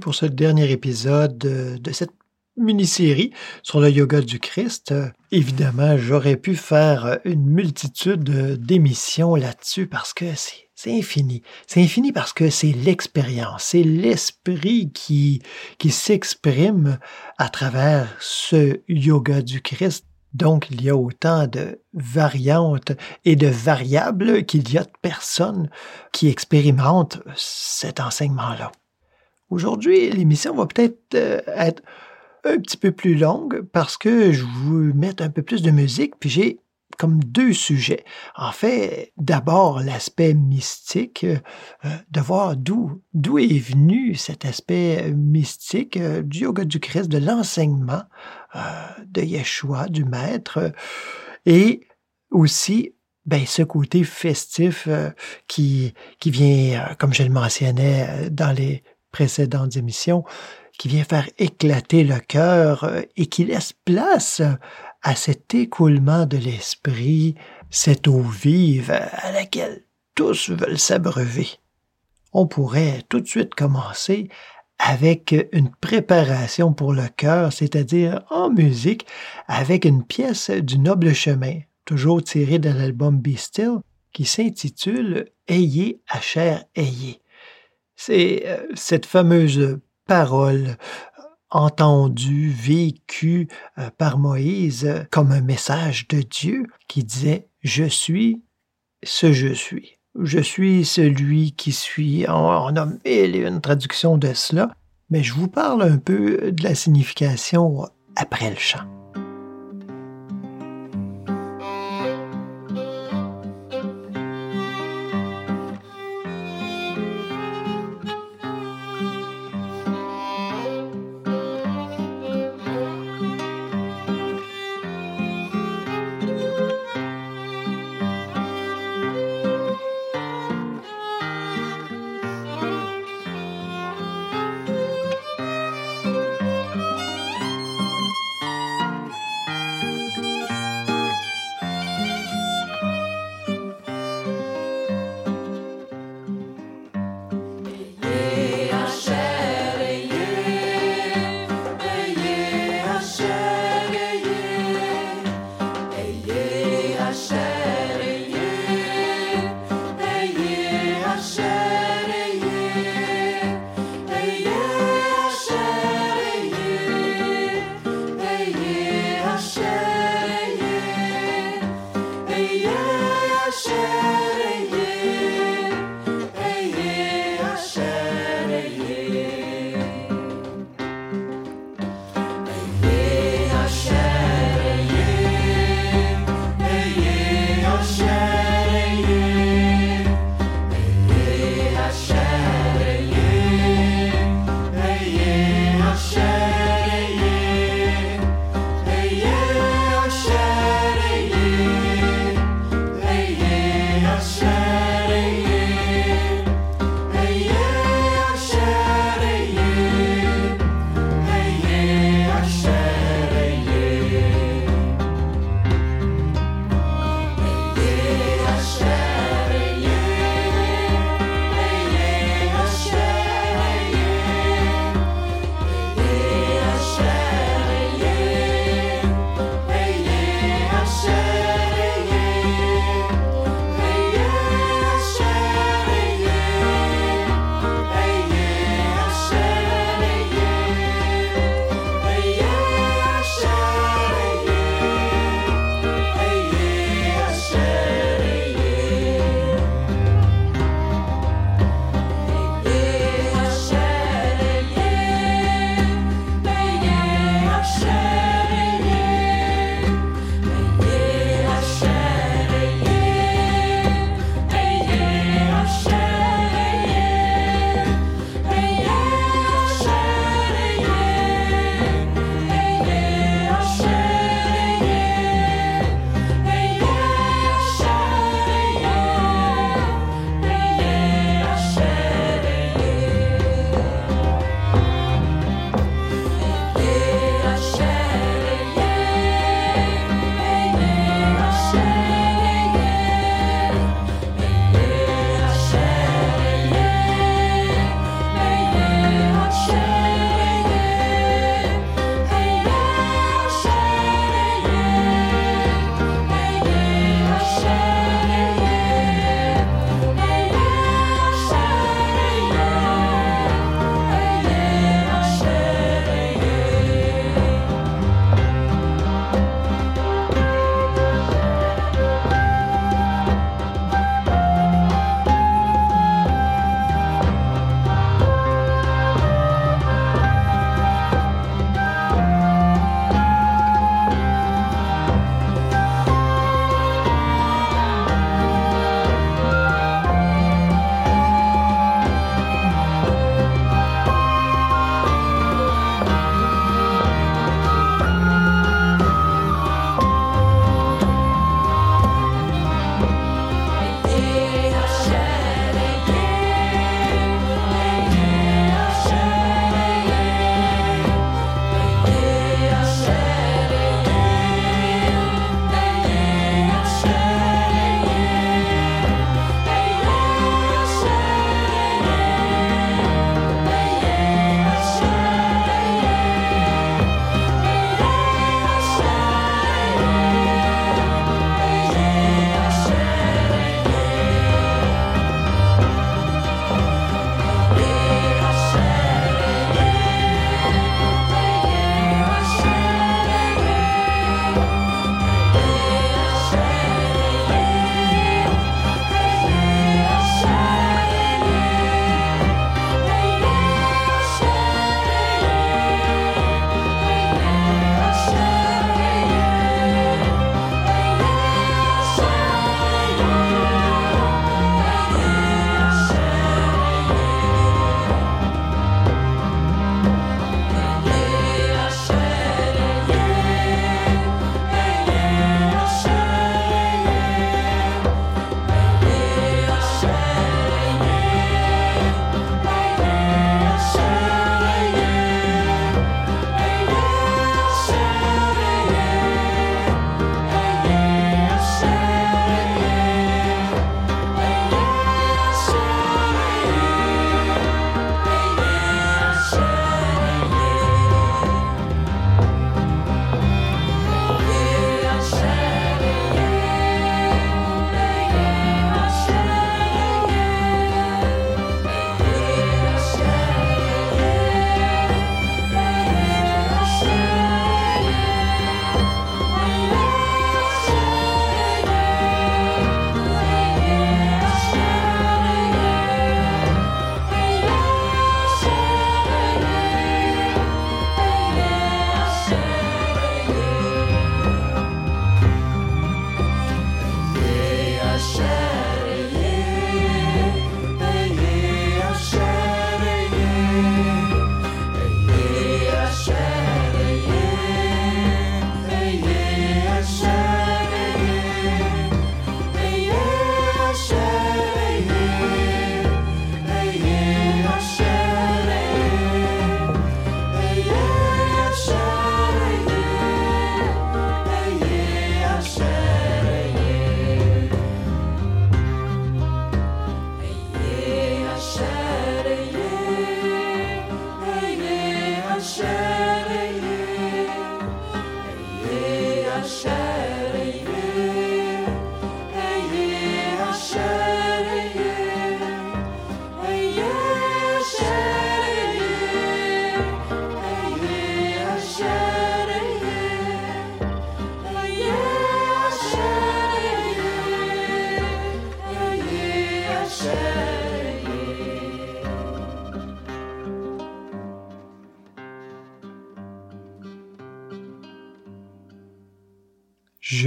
Pour ce dernier épisode de, cette mini-série sur le yoga du Christ. Évidemment, j'aurais pu faire une multitude d'émissions là-dessus parce que c'est c'est infini. C'est infini parce que c'est l'expérience, c'est l'esprit qui, qui s'exprime à travers ce yoga du Christ. Donc, il y a autant de variantes et de variables qu'il y a de personnes qui expérimentent cet enseignement-là. Aujourd'hui, l'émission va peut-être euh, être un petit peu plus longue parce que je vous mettre un peu plus de musique, puis j'ai comme deux sujets. En fait, d'abord l'aspect mystique, euh, de voir d'où d'où est venu cet aspect euh, mystique du yoga du Christ, de l'enseignement de Yeshua, du Maître, et aussi ben, ce côté festif qui, qui vient, comme je le mentionnais dans les précédentes émissions, qui vient faire éclater le cœur euh, et qui laisse place euh, à cet écoulement de l'esprit, cette eau vive euh, à laquelle tous veulent s'abreuver. On pourrait tout de suite commencer avec une préparation pour le cœur, c'est-à-dire en musique, avec une pièce du Noble Chemin, toujours tirée de l'album Be Still, qui s'intitule Ayez à chair ayez. C'est euh, cette fameuse parole euh, entendue, vécue euh, par Moïse comme un message de Dieu qui disait Je suis ce je suis. Je suis celui qui suis. On, a mille et une traduction de cela, mais je vous parle un peu de la signification après le chant.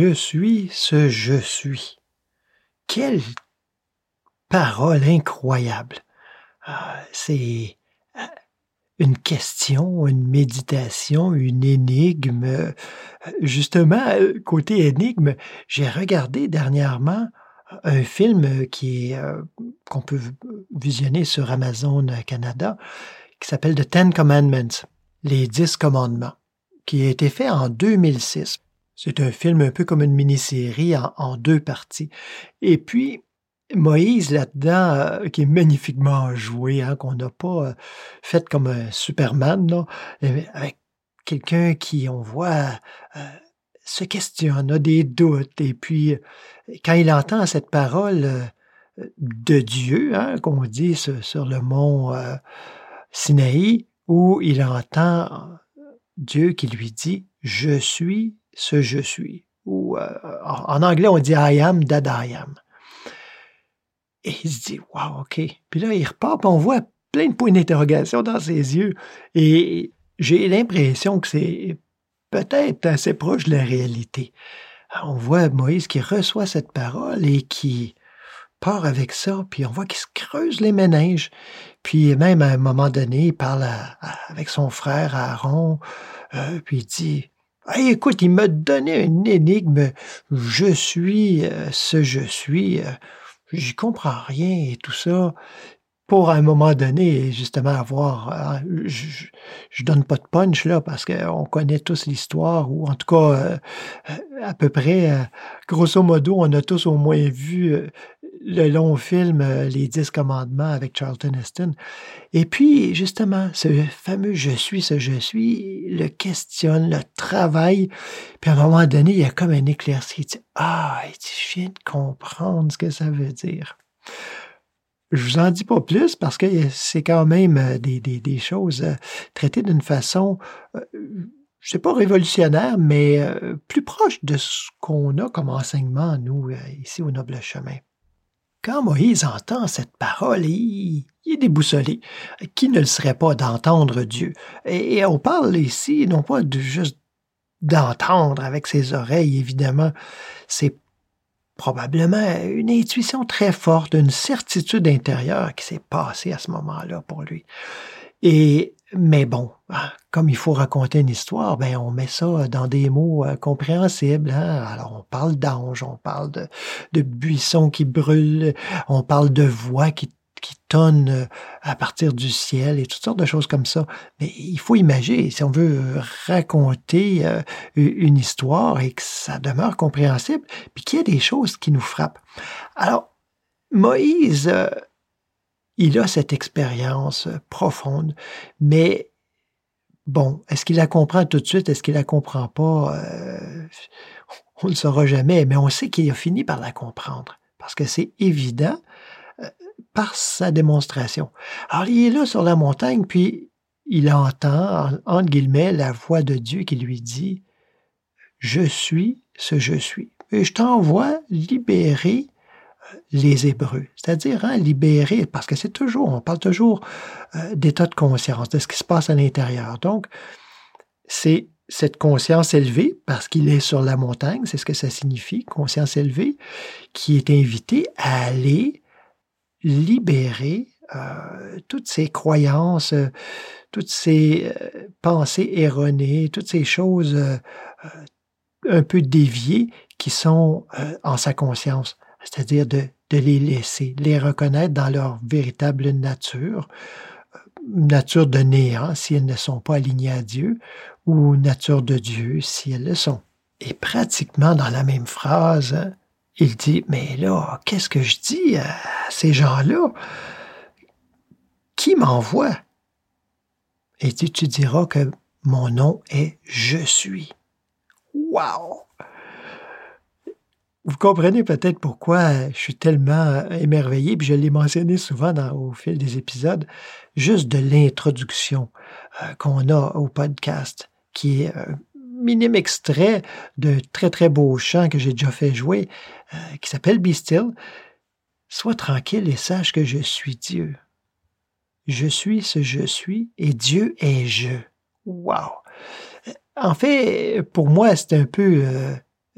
Je suis ce je suis. Quelle parole incroyable. Ah, c'est euh, une question, une méditation, une énigme. Euh, Justement, euh, côté énigme, j'ai regardé dernièrement un film qui qu'on peut visionner sur Amazon Canada, qui s'appelle The Ten Commandments, les Dix Commandements, qui a été fait en 2006. C'est un film un peu comme une mini-série en, deux parties. Et puis, Moïse là-dedans, euh, qui est magnifiquement joué, hein, qu'on n'a pas euh, fait comme un Superman, euh, avec quelqu'un qui, on voit, se questionne, a des doutes, et puis quand il entend cette parole de Dieu, hein, qu'on dit sur, le mont Sinaï, où il entend Dieu qui lui dit Je suis ce je suis. Ou euh, en anglais, on dit I am that I am. Et il se dit Wow, OK. Puis là, il repart, puis on voit plein de points d'interrogation dans ses yeux. Et j'ai l'impression que c'est peut-être assez proche de la réalité. On voit Moïse qui reçoit cette parole et qui part avec ça, puis on voit qu'il se creuse les méninges. Puis même à un moment donné, il parle avec son frère Aaron, euh, puis il dit Hey, écoute, il m'a donné une énigme. Je suis euh, ce je suis. euh, J'y comprends rien et tout ça. Pour un moment donné, justement, avoir. euh, je, je, donne pas de punch là parce qu'on connaît tous l'histoire, ou en tout cas, euh, à peu près, grosso modo, on a tous au moins vu le long film euh, Les Dix Commandements avec Charlton Heston. Et puis, justement, ce fameux je suis, ce je suis, le questionne, le travaille. Puis à un moment donné, il y a comme un éclairci. Il dit Ah, je viens de comprendre ce que ça veut dire. Je vous en dis pas plus parce que c'est quand même euh, des, des, choses euh, traitées d'une façon, je sais pas révolutionnaire, mais plus proche de ce qu'on a comme enseignement, nous, ici au Noble Chemin. Quand Moïse entend cette parole, il, est déboussolé. Qui ne le serait pas d'entendre Dieu? Et, et on parle ici non pas de juste d'entendre avec ses oreilles, évidemment. C'est probablement une intuition très forte, une certitude intérieure qui s'est passée à ce moment-là pour lui. Et mais bon, hein, comme il faut raconter une histoire, ben on met ça dans des mots euh, compréhensibles. Hein? Alors on parle d'anges, on parle de, buissons qui brûlent, on parle de voix qui qui tonnent euh, à partir du ciel et toutes sortes de choses comme ça. Mais il faut imaginer, si on veut raconter euh, une histoire et que ça demeure compréhensible, puis qu'il y a des choses qui nous frappent. Alors, Moïse, euh, il a cette expérience euh, profonde, mais bon, est-ce qu'il la comprend tout de suite? Est-ce qu'il la comprend pas? Euh, on ne saura jamais, mais on sait qu'il a fini par la comprendre, parce que c'est évident euh, par sa démonstration. Alors, il est là sur la montagne, puis il entend, en- entre guillemets, la voix de Dieu qui lui dit, Je suis ce je suis. Et je t'envoie libérer les Hébreux, c'est-à-dire hein, libérer, parce que c'est toujours, on parle toujours euh, d'état de conscience, de ce qui se passe à l'intérieur. Donc, c'est cette conscience élevée, parce qu'il est sur la montagne, c'est ce que ça signifie, conscience élevée, qui est invitée à aller libérer euh, toutes ces croyances, euh, toutes ces pensées erronées, toutes ces choses un peu déviées qui sont en sa conscience, c'est-à-dire de, les laisser, les reconnaître dans leur véritable nature, euh, nature de néant si elles ne sont pas alignées à Dieu, ou nature de Dieu si elles le sont. Et pratiquement dans la même phrase, il dit, mais là, qu'est-ce que je dis à ces gens-là? Qui m'envoie? Et tu, tu diras que mon nom est Je suis. Wow! Vous comprenez peut-être pourquoi je suis tellement émerveillé, puis je l'ai mentionné souvent au fil des épisodes, juste de l'introduction euh, qu'on a au podcast, qui est un minime extrait de très très beau chant que j'ai déjà fait jouer, euh, qui s'appelle Be Still. Sois tranquille et sache que je suis Dieu. Je suis ce je suis et Dieu est je. Wow! En fait, pour moi, c'est un peu euh,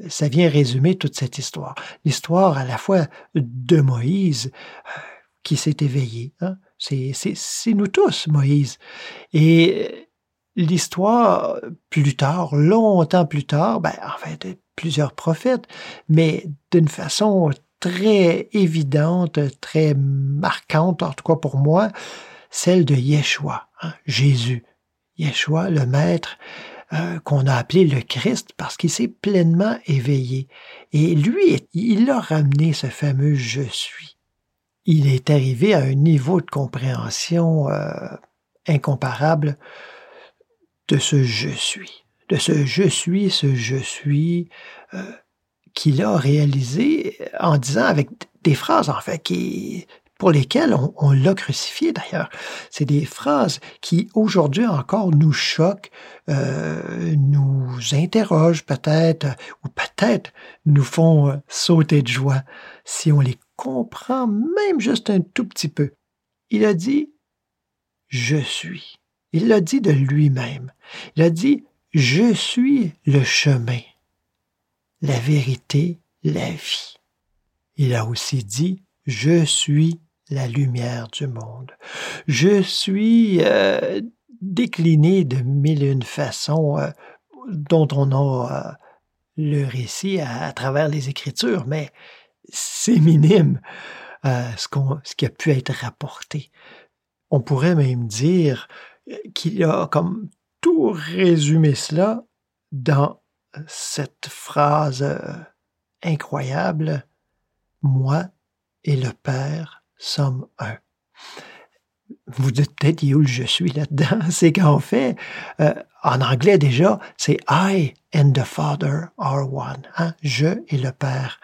ça vient résumer toute cette histoire. L'histoire à la fois de Moïse euh, qui s'est éveillé. Hein? C'est nous tous, Moïse. Et l'histoire, plus tard, longtemps plus tard, ben, en fait, plusieurs prophètes, mais d'une façon très évidente, très marquante, en tout cas pour moi, celle de Yeshua, hein, Jésus. Yeshua, le Maître, euh, qu'on a appelé le Christ parce qu'il s'est pleinement éveillé. Et lui, il a ramené ce fameux je suis. Il est arrivé à un niveau de compréhension euh, incomparable de ce je suis, de ce je suis, ce je suis euh, qu'il a réalisé en disant avec des phrases en fait qui pour lesquelles on, l'a crucifié d'ailleurs. C'est des phrases qui aujourd'hui encore nous choquent, euh, nous interrogent peut-être, ou peut-être nous font sauter de joie si on les comprend même juste un tout petit peu. Il a dit Je suis. Il l'a dit de lui-même. Il a dit Je suis le chemin, la vérité, la vie. Il a aussi dit Je suis la lumière du monde. Je suis euh, décliné de mille et une façons euh, dont on a euh, le récit à, travers les Écritures, mais c'est minime ce, ce qui a pu être rapporté. On pourrait même dire qu'il a comme tout résumé cela dans cette phrase incroyable Moi et le Père sommes un. Vous dites peut-être, où je suis là-dedans? C'est qu'en fait, euh, en anglais déjà, c'est I and the Father are one. Hein? Je et le Père.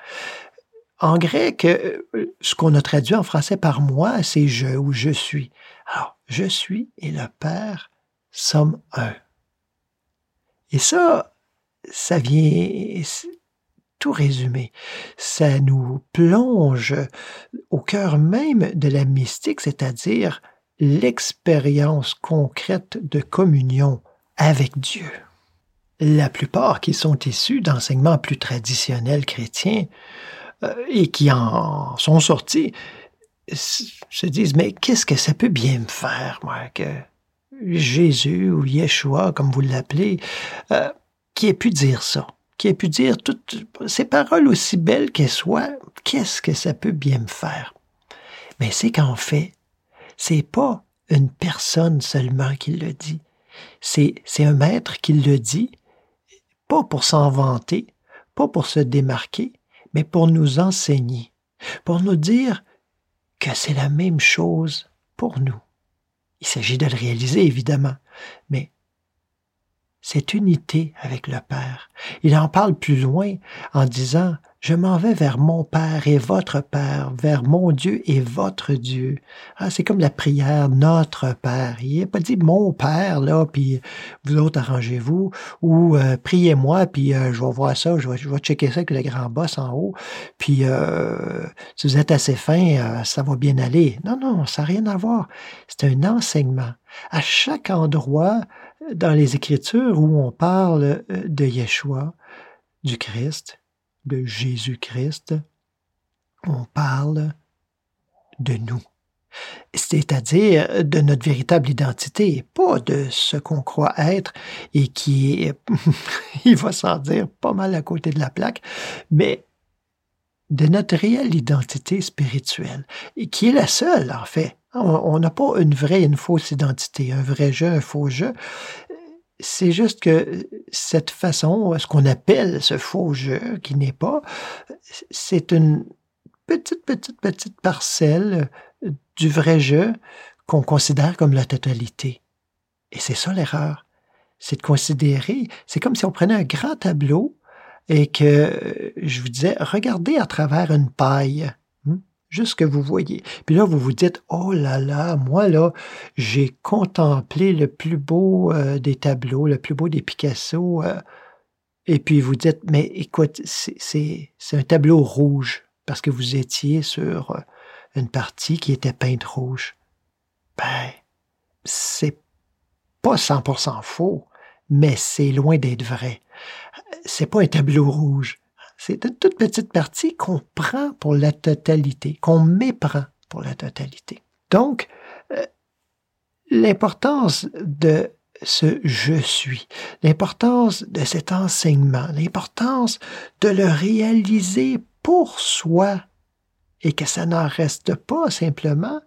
En grec, euh, ce qu'on a traduit en français par moi, c'est je ou je suis. Alors, je suis et le Père sommes un. Et ça, ça vient, tout résumé. Ça nous plonge au cœur même de la mystique, c'est-à-dire l'expérience concrète de communion avec Dieu. La plupart qui sont issus d'enseignements plus traditionnels chrétiens euh, et qui en sont sortis se disent mais qu'est-ce que ça peut bien me faire moi que Jésus ou Yeshua comme vous l'appelez euh, qui ait pu dire ça? Qui ait pu dire toutes ces paroles aussi belles qu'elles soient, qu'est-ce que ça peut bien me faire? Mais c'est qu'en fait, c'est pas une personne seulement qui le dit. C'est, un maître qui le dit, pas pour s'en vanter, pas pour se démarquer, mais pour nous enseigner, pour nous dire que c'est la même chose pour nous. Il s'agit de le réaliser, évidemment, mais cette unité avec le Père. Il en parle plus loin en disant je m'en vais vers mon Père et votre Père, vers mon Dieu et votre Dieu. Ah, c'est comme la prière Notre Père. Il n'a pas dit mon Père, là, puis vous autres arrangez-vous, ou euh, priez-moi, puis euh, je vais voir ça, je vais, je vais checker ça avec le grand boss en haut, puis euh, si vous êtes assez fin, ça va bien aller. Non, non, ça n'a rien à voir. C'est un enseignement. À chaque endroit dans les Écritures où on parle de Yeshua, du Christ, de Jésus-Christ, on parle de nous. C'est-à-dire de notre véritable identité, pas de ce qu'on croit être et qui est, il va s'en dire pas mal à côté de la plaque, mais de notre réelle identité spirituelle, qui est la seule, en fait. On n'a pas une vraie et une fausse identité, un vrai jeu, un faux jeu. C'est juste que cette façon, ce qu'on appelle ce faux jeu, qui n'est pas, c'est une petite, petite, petite parcelle du vrai jeu qu'on considère comme la totalité. Et c'est ça l'erreur. C'est de considérer, c'est comme si on prenait un grand tableau et que je vous disais, regardez à travers une paille juste ce que vous voyez. Puis là, vous vous dites, oh là là, moi là, j'ai contemplé le plus beau euh, des tableaux, le plus beau des Picasso. Euh, et puis vous dites, mais écoute, c'est un tableau rouge parce que vous étiez sur euh, une partie qui était peinte rouge. Ben, c'est pas 100% faux, mais c'est loin d'être vrai. C'est pas un tableau rouge, C'est une toute petite partie qu'on prend pour la totalité, qu'on méprend pour la totalité. Donc, euh, l'importance de ce je suis, l'importance de cet enseignement, l'importance de le réaliser pour soi et que ça n'en reste pas simplement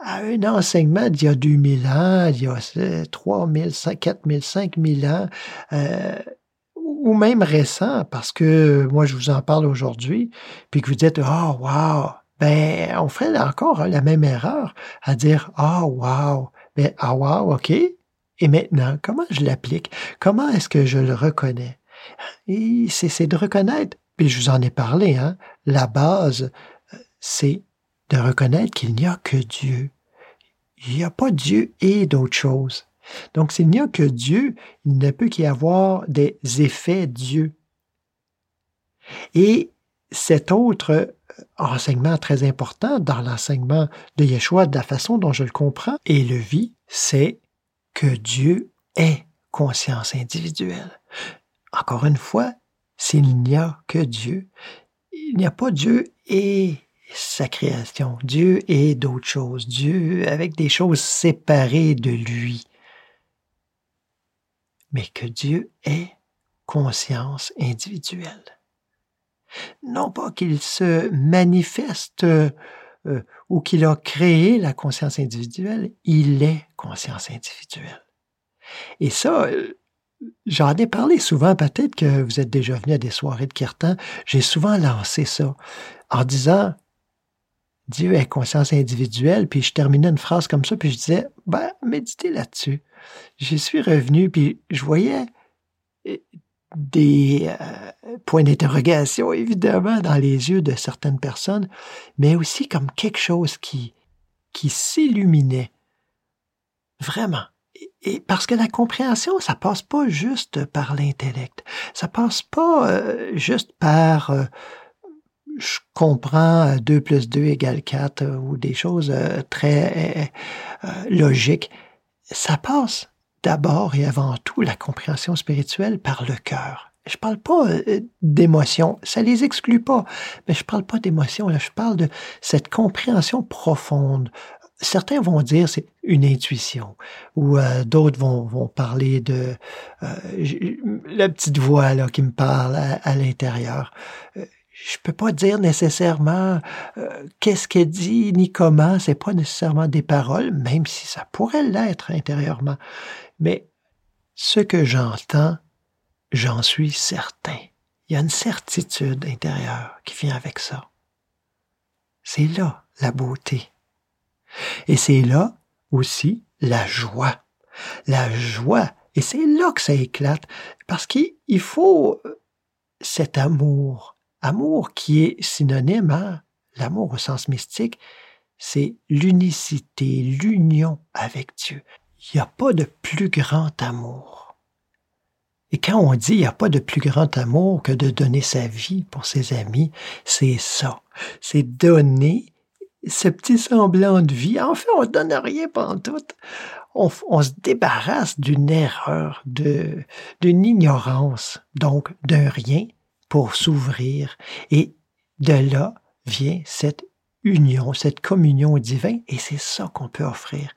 à un enseignement d'il y a 2000 ans, il y a 3000, 4000, 5000 ans, euh, ou même récent, parce que moi je vous en parle aujourd'hui, puis que vous dites, oh wow, ben on fait encore la même erreur à dire, oh wow, ben ah wow, ok, et maintenant, comment je l'applique? Comment est-ce que je le reconnais? C'est de reconnaître, puis je vous en ai parlé, hein, la base, c'est de reconnaître qu'il n'y a que Dieu. Il n'y a pas Dieu et d'autres choses. Donc, s'il n'y a que Dieu, il ne peut qu'y avoir des effets Dieu. Et cet autre enseignement très important dans l'enseignement de Yeshua, de la façon dont je le comprends et le vis, c'est que Dieu est conscience individuelle. Encore une fois, s'il n'y a que Dieu, il n'y a pas Dieu et sa création. Dieu est d'autres choses. Dieu avec des choses séparées de lui. Mais que Dieu est conscience individuelle. Non pas qu'il se manifeste euh, ou qu'il a créé la conscience individuelle, il est conscience individuelle. Et ça, euh, j'en ai parlé souvent, peut-être que vous êtes déjà venu à des soirées de Kirtan, j'ai souvent lancé ça en disant, Dieu est conscience individuelle, puis je terminais une phrase comme ça, puis je disais, ben, méditez là-dessus. J'y suis revenu, puis je voyais euh, des euh, points d'interrogation, évidemment, dans les yeux de certaines personnes, mais aussi comme quelque chose qui, qui s'illuminait. Vraiment. Et, parce que la compréhension, ça passe pas juste par l'intellect. Ça passe pas euh, juste par je comprends 2 plus 2 égale 4 ou des choses très logiques. Ça passe d'abord et avant tout la compréhension spirituelle par le cœur. Je parle pas euh, d'émotion, ça les exclut pas, mais je parle pas d'émotion, je parle de cette compréhension profonde. Certains vont dire c'est une intuition, ou euh, d'autres vont, vont parler de euh, la petite voix là qui me parle à, l'intérieur je peux pas dire nécessairement qu'est-ce qu'elle dit ni comment, c'est pas nécessairement des paroles, même si ça pourrait l'être intérieurement. Mais ce que j'entends, j'en suis certain. Il y a une certitude intérieure qui vient avec ça. C'est là la beauté. Et c'est là aussi la joie. La joie. Et c'est là que ça éclate. Parce qu'il faut euh, cet amour. Amour qui est synonyme à l'amour au sens mystique. C'est l'unicité, l'union avec Dieu. Il n'y a pas de plus grand amour. Et quand on dit il n'y a pas de plus grand amour que de donner sa vie pour ses amis, c'est ça. C'est donner ce petit semblant de vie. En fait, on ne donne rien pendant tout. On, on, se débarrasse d'une erreur, d'une ignorance, donc d'un rien pour s'ouvrir. Et de là vient cette union, cette communion divine, et c'est ça qu'on peut offrir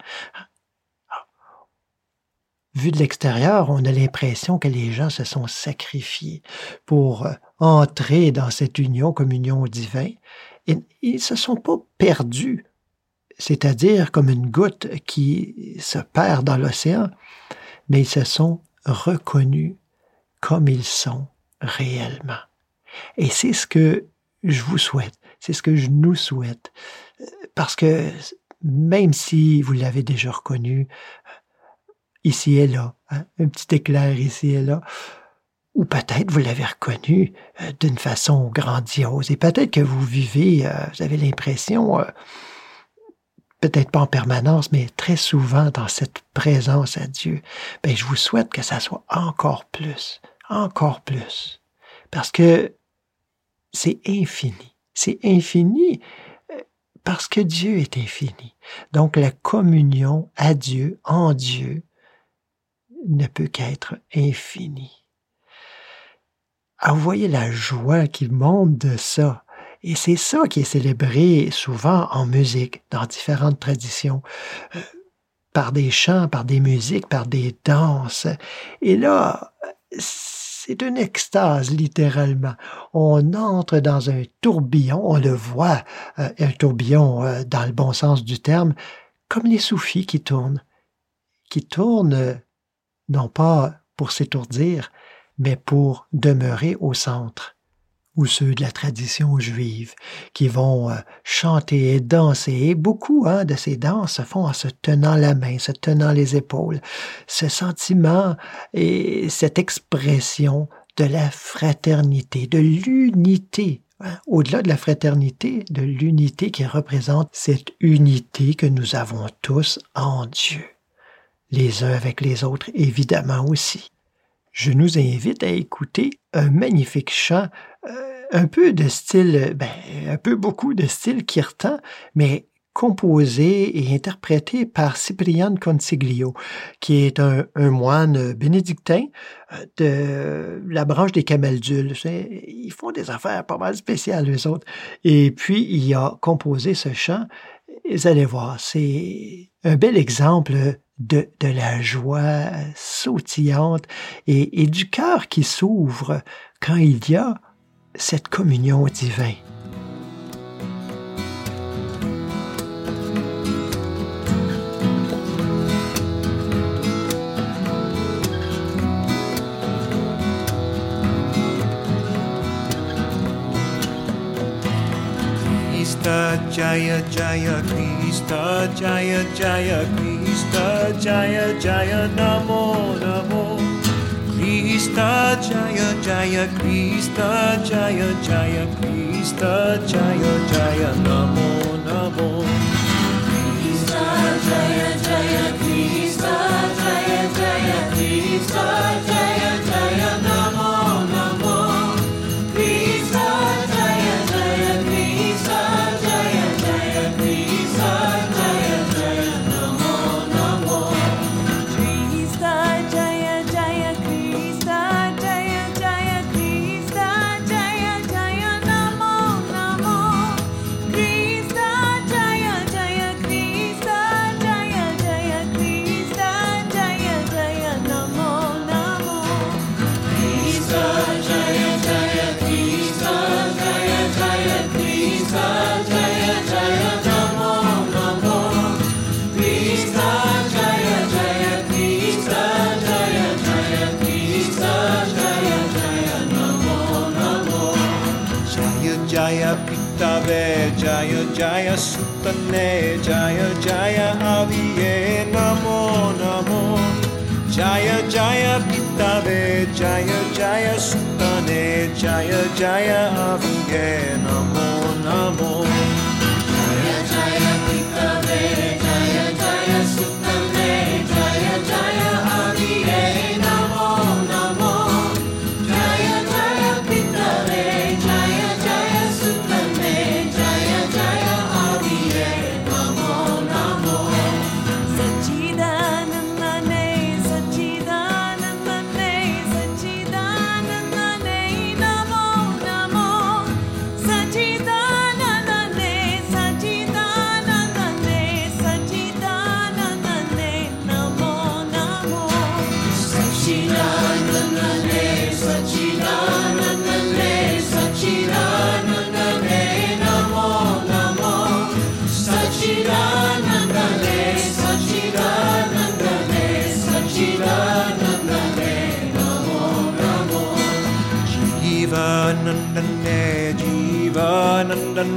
vu de l'extérieur, on a l'impression que les gens se sont sacrifiés pour euh, entrer dans cette union comme union divin. Et ils se sont pas perdus, c'est-à-dire comme une goutte qui se perd dans l'océan, mais ils se sont reconnus comme ils sont réellement. Et c'est ce que je vous souhaite, c'est ce que je nous souhaite, parce que même si vous l'avez déjà reconnu, ici et là, hein, un petit éclair ici et là. Ou peut-être vous l'avez reconnu euh, d'une façon grandiose et peut-être que vous vivez, euh, vous avez l'impression, euh, peut-être pas en permanence, mais très souvent dans cette présence à Dieu. Ben, je vous souhaite que ça soit encore plus, encore plus. Parce que c'est infini. C'est infini parce que Dieu est infini. Donc la communion à Dieu, en Dieu, ne peut qu'être infini. Ah, vous voyez la joie qui monte de ça. Et c'est ça qui est célébré souvent en musique, dans différentes traditions, euh, par des chants, par des musiques, par des danses. Et là, c'est une extase, littéralement. On entre dans un tourbillon, on le voit, euh, un tourbillon euh, dans le bon sens du terme, comme les soufis qui tournent, qui tournent euh, non pas pour s'étourdir, mais pour demeurer au centre ou ceux de la tradition juive qui vont euh, chanter et danser. Et beaucoup hein, de ces danses se font en se tenant la main, se tenant les épaules. Ce sentiment et cette expression de la fraternité, de l'unité. hein, Au-delà de la fraternité, de l'unité qui représente cette unité que nous avons tous en Dieu. Les uns avec les autres, évidemment aussi. Je nous invite à écouter un magnifique chant euh, un peu de style, ben, un peu beaucoup de style kirtan, mais composé et interprété par Cyprien Consiglio, qui est un, un moine bénédictin euh, de la branche des Camaldules. Ils font des affaires pas mal spéciales, eux autres. Et puis, il a composé ce chant. Vous allez voir, c'est un bel exemple de, la joie sautillante et, et du cœur qui s'ouvre quand il y a cette communion divine. Krista Jaya Jaya Krista Jaya Jaya Krista Jaya Jaya Namo Namo. Krista Jaya Jaya Krista Jaya Jaya Krista Jaya Jaya Namo Namo. Krista Jaya Jaya Krista Jaya Jaya Krista Jaya Jaya Namo Jaya Jaya Pitave Jaya Jaya Sutane Jaya Jaya Aviye Namo Namo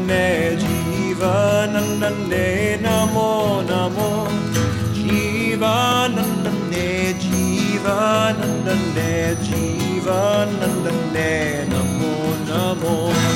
Jivanandane, Jivanandane, Namo Namo. Jivanandane, Jivanandane, Jivanandane, Namo Namo. Jivanandane,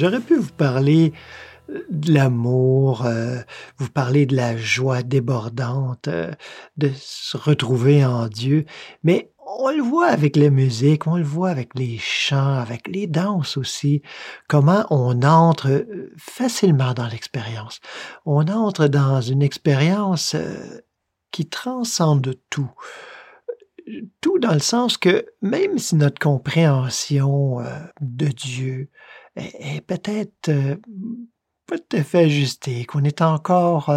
J'aurais pu vous parler euh, de l'amour, euh, vous parler de la joie débordante, euh, de se retrouver en Dieu, mais on le voit avec la musique, on le voit avec les chants, avec les danses aussi, comment on entre euh, facilement dans l'expérience. On entre dans une expérience euh, qui transcende tout. Tout dans le sens que même si notre compréhension euh, de Dieu est, peut-être pas tout à fait ajustée, qu'on est encore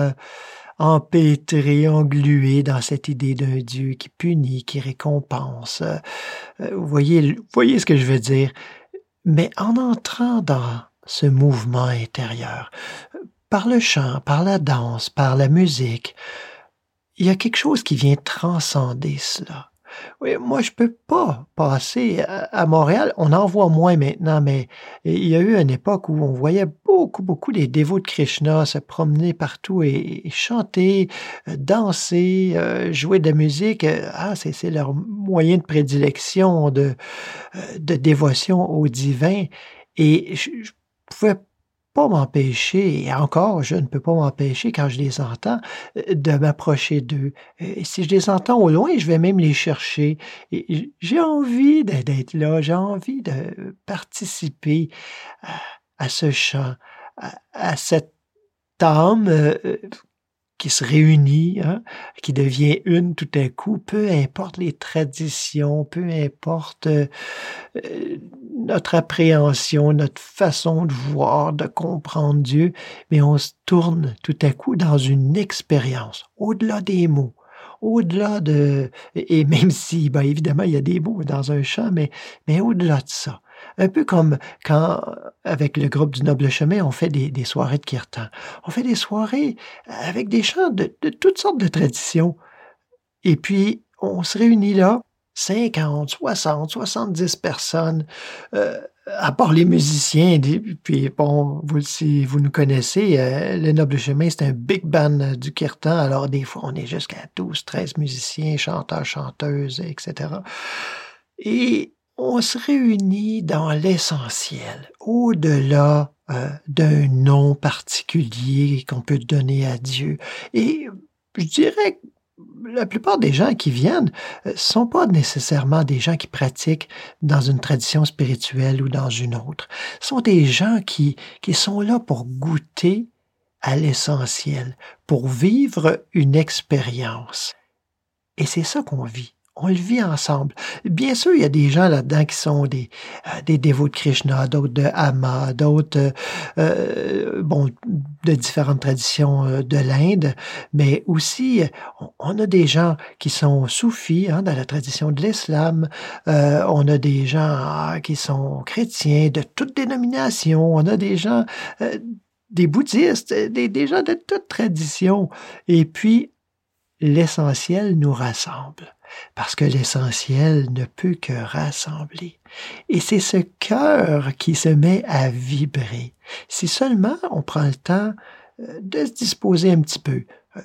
empêtré, englué dans cette idée d'un Dieu qui punit, qui récompense. Euh, vous voyez, vous voyez ce que je veux dire? Mais en entrant dans ce mouvement intérieur, par le chant, par la danse, par la musique, il y a quelque chose qui vient transcender cela. Oui, moi, je peux pas passer à, Montréal. On en voit moins maintenant, mais il y a eu une époque où on voyait beaucoup, beaucoup des dévots de Krishna se promener partout et, chanter, euh, danser, euh, jouer de la musique. Ah, c'est c'est leur moyen de prédilection, de, euh, de dévotion au divin. Et je, je pouvais pas m'empêcher, et encore, je ne peux pas m'empêcher quand je les entends, euh, de m'approcher d'eux. Et si je les entends au loin, je vais même les chercher. J'ai envie d'être là, j'ai envie de participer à, ce chant, à, à cette âme euh, euh, qui se réunit, hein, qui devient une tout à coup, peu importe les traditions, peu importe euh, euh, notre appréhension, notre façon de voir, de comprendre Dieu, mais on se tourne tout à coup dans une expérience, au-delà des mots, au-delà de... Et même si, ben, évidemment, il y a des mots dans un chant, mais, mais au-delà de ça. Un peu comme quand, avec le groupe du Noble Chemin, on fait des, soirées de kirtan. On fait des soirées avec des chants de, toutes sortes de traditions. Et puis, on se réunit là, 50, 60, 70 personnes, euh, à part les musiciens. Puis, bon, vous, si vous nous connaissez, euh, le Noble Chemin, c'est un big band du kirtan. Alors, des fois, on est jusqu'à 12, 13 musiciens, chanteurs, chanteuses, etc. Et on se réunit dans l'essentiel, au-delà euh, d'un nom particulier qu'on peut donner à Dieu. Et je dirais que la plupart des gens qui viennent ne sont pas nécessairement des gens qui pratiquent dans une tradition spirituelle ou dans une autre. Ce sont des gens qui, qui sont là pour goûter à l'essentiel, pour vivre une expérience. Et c'est ça qu'on vit. On le vit ensemble. Bien sûr, il y a des gens là-dedans qui sont des, euh, des dévots de Krishna, d'autres de Hama, d'autres euh, euh, bon, de différentes traditions euh, de l'Inde, mais aussi on, a des gens qui sont soufis hein, dans la tradition de l'islam, euh, on a des gens qui sont chrétiens de toutes dénominations, on a des gens, euh, des bouddhistes, des, des gens de toute tradition. Et puis, l'essentiel nous rassemble parce que l'essentiel ne peut que rassembler. Et c'est ce cœur qui se met à vibrer. Si seulement on prend le temps euh, de se disposer un petit peu, euh,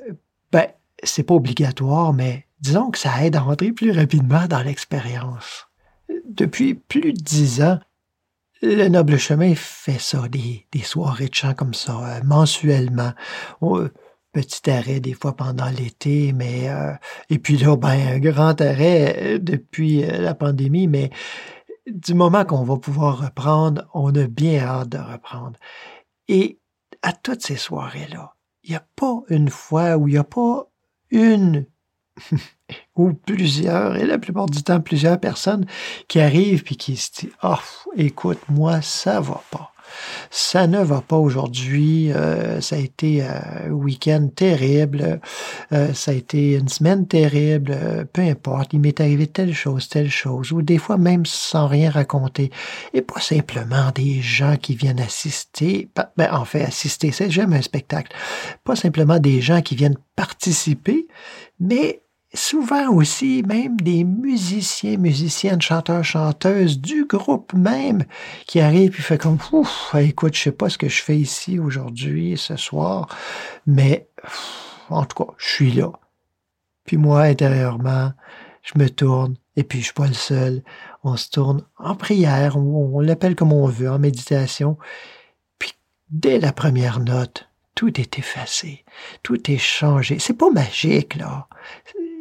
ben, c'est pas obligatoire, mais disons que ça aide à rentrer plus rapidement dans l'expérience. Depuis plus de dix ans, le Noble Chemin fait ça, des, soirées de chant comme ça, euh, mensuellement. Petit arrêt des fois pendant l'été, mais euh, et puis là, ben, un grand arrêt euh, depuis euh, la pandémie, mais du moment qu'on va pouvoir reprendre, on a bien hâte de reprendre. Et à toutes ces soirées-là, il n'y a pas une fois où il n'y a pas une ou plusieurs, et la plupart du temps plusieurs personnes qui arrivent puis qui se disent Ah, écoute, moi, ça va pas. Ça ne va pas aujourd'hui. euh, ça a été euh, un week-end terrible. euh, ça a été une semaine terrible. peu importe. Il m'est arrivé telle chose, telle chose. Ou des fois même sans rien raconter. Et pas simplement des gens qui viennent assister. Ben, en fait, assister, c'est jamais un spectacle. Pas simplement des gens qui viennent participer, mais souvent aussi même des musiciens, musiciennes, chanteurs, chanteuses du groupe même qui arrivent et fait comme ouf, écoute, je sais pas ce que je fais ici aujourd'hui, ce soir, mais en tout cas, je suis là. Puis moi, intérieurement, je me tourne et puis je suis pas le seul. On se tourne en prière, on l'appelle comme on veut, en méditation. Puis dès la première note, tout est effacé, tout est changé. C'est pas magique, là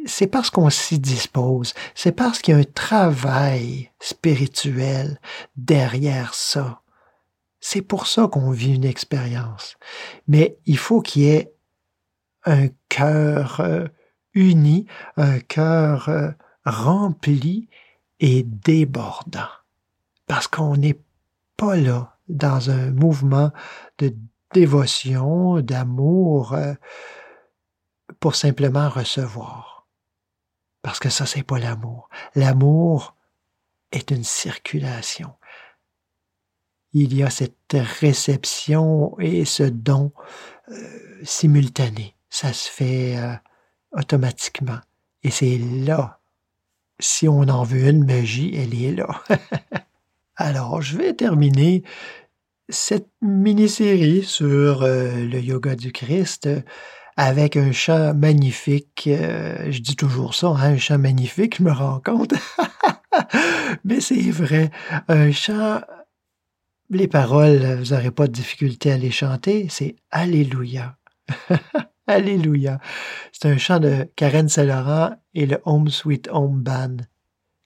c'est parce qu'on s'y dispose, c'est parce qu'il y a un travail spirituel derrière ça. C'est pour ça qu'on vit une expérience. Mais il faut qu'il y ait un cœur euh, uni, un cœur euh, rempli et débordant. Parce qu'on n'est pas là dans un mouvement de dévotion, d'amour, euh, pour simplement recevoir. Parce que ça, c'est pas l'amour. L'amour est une circulation. Il y a cette réception et ce don euh, simultané. Ça se fait euh, automatiquement. Et c'est là, si on en veut une magie, elle est là. Alors, je vais terminer cette mini-série sur euh, le yoga du Christ avec un chant magnifique. euh, je dis toujours ça, hein, un chant magnifique, je me rends compte. Mais c'est vrai, un chant, les paroles, vous n'aurez pas de difficulté à les chanter, c'est Alléluia. Alléluia. C'est un chant de Karen Saint-Laurent et le Home Sweet Home Band.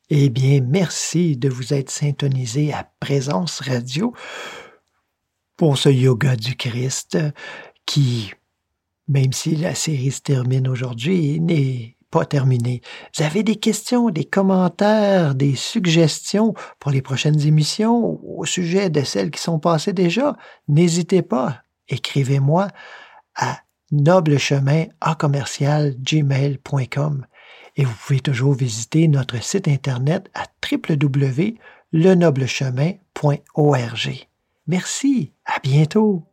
Eh bien, merci de vous être syntonisé à Présence Radio pour ce yoga du Christ qui, même si la série se termine aujourd'hui, n'est pas terminée. Vous avez des questions, des commentaires, des suggestions pour les prochaines émissions au sujet de celles qui sont passées déjà, n'hésitez pas. Écrivez-moi à noblechemin et vous pouvez toujours visiter notre site internet à www.lenoblechemin.org. Merci, à bientôt.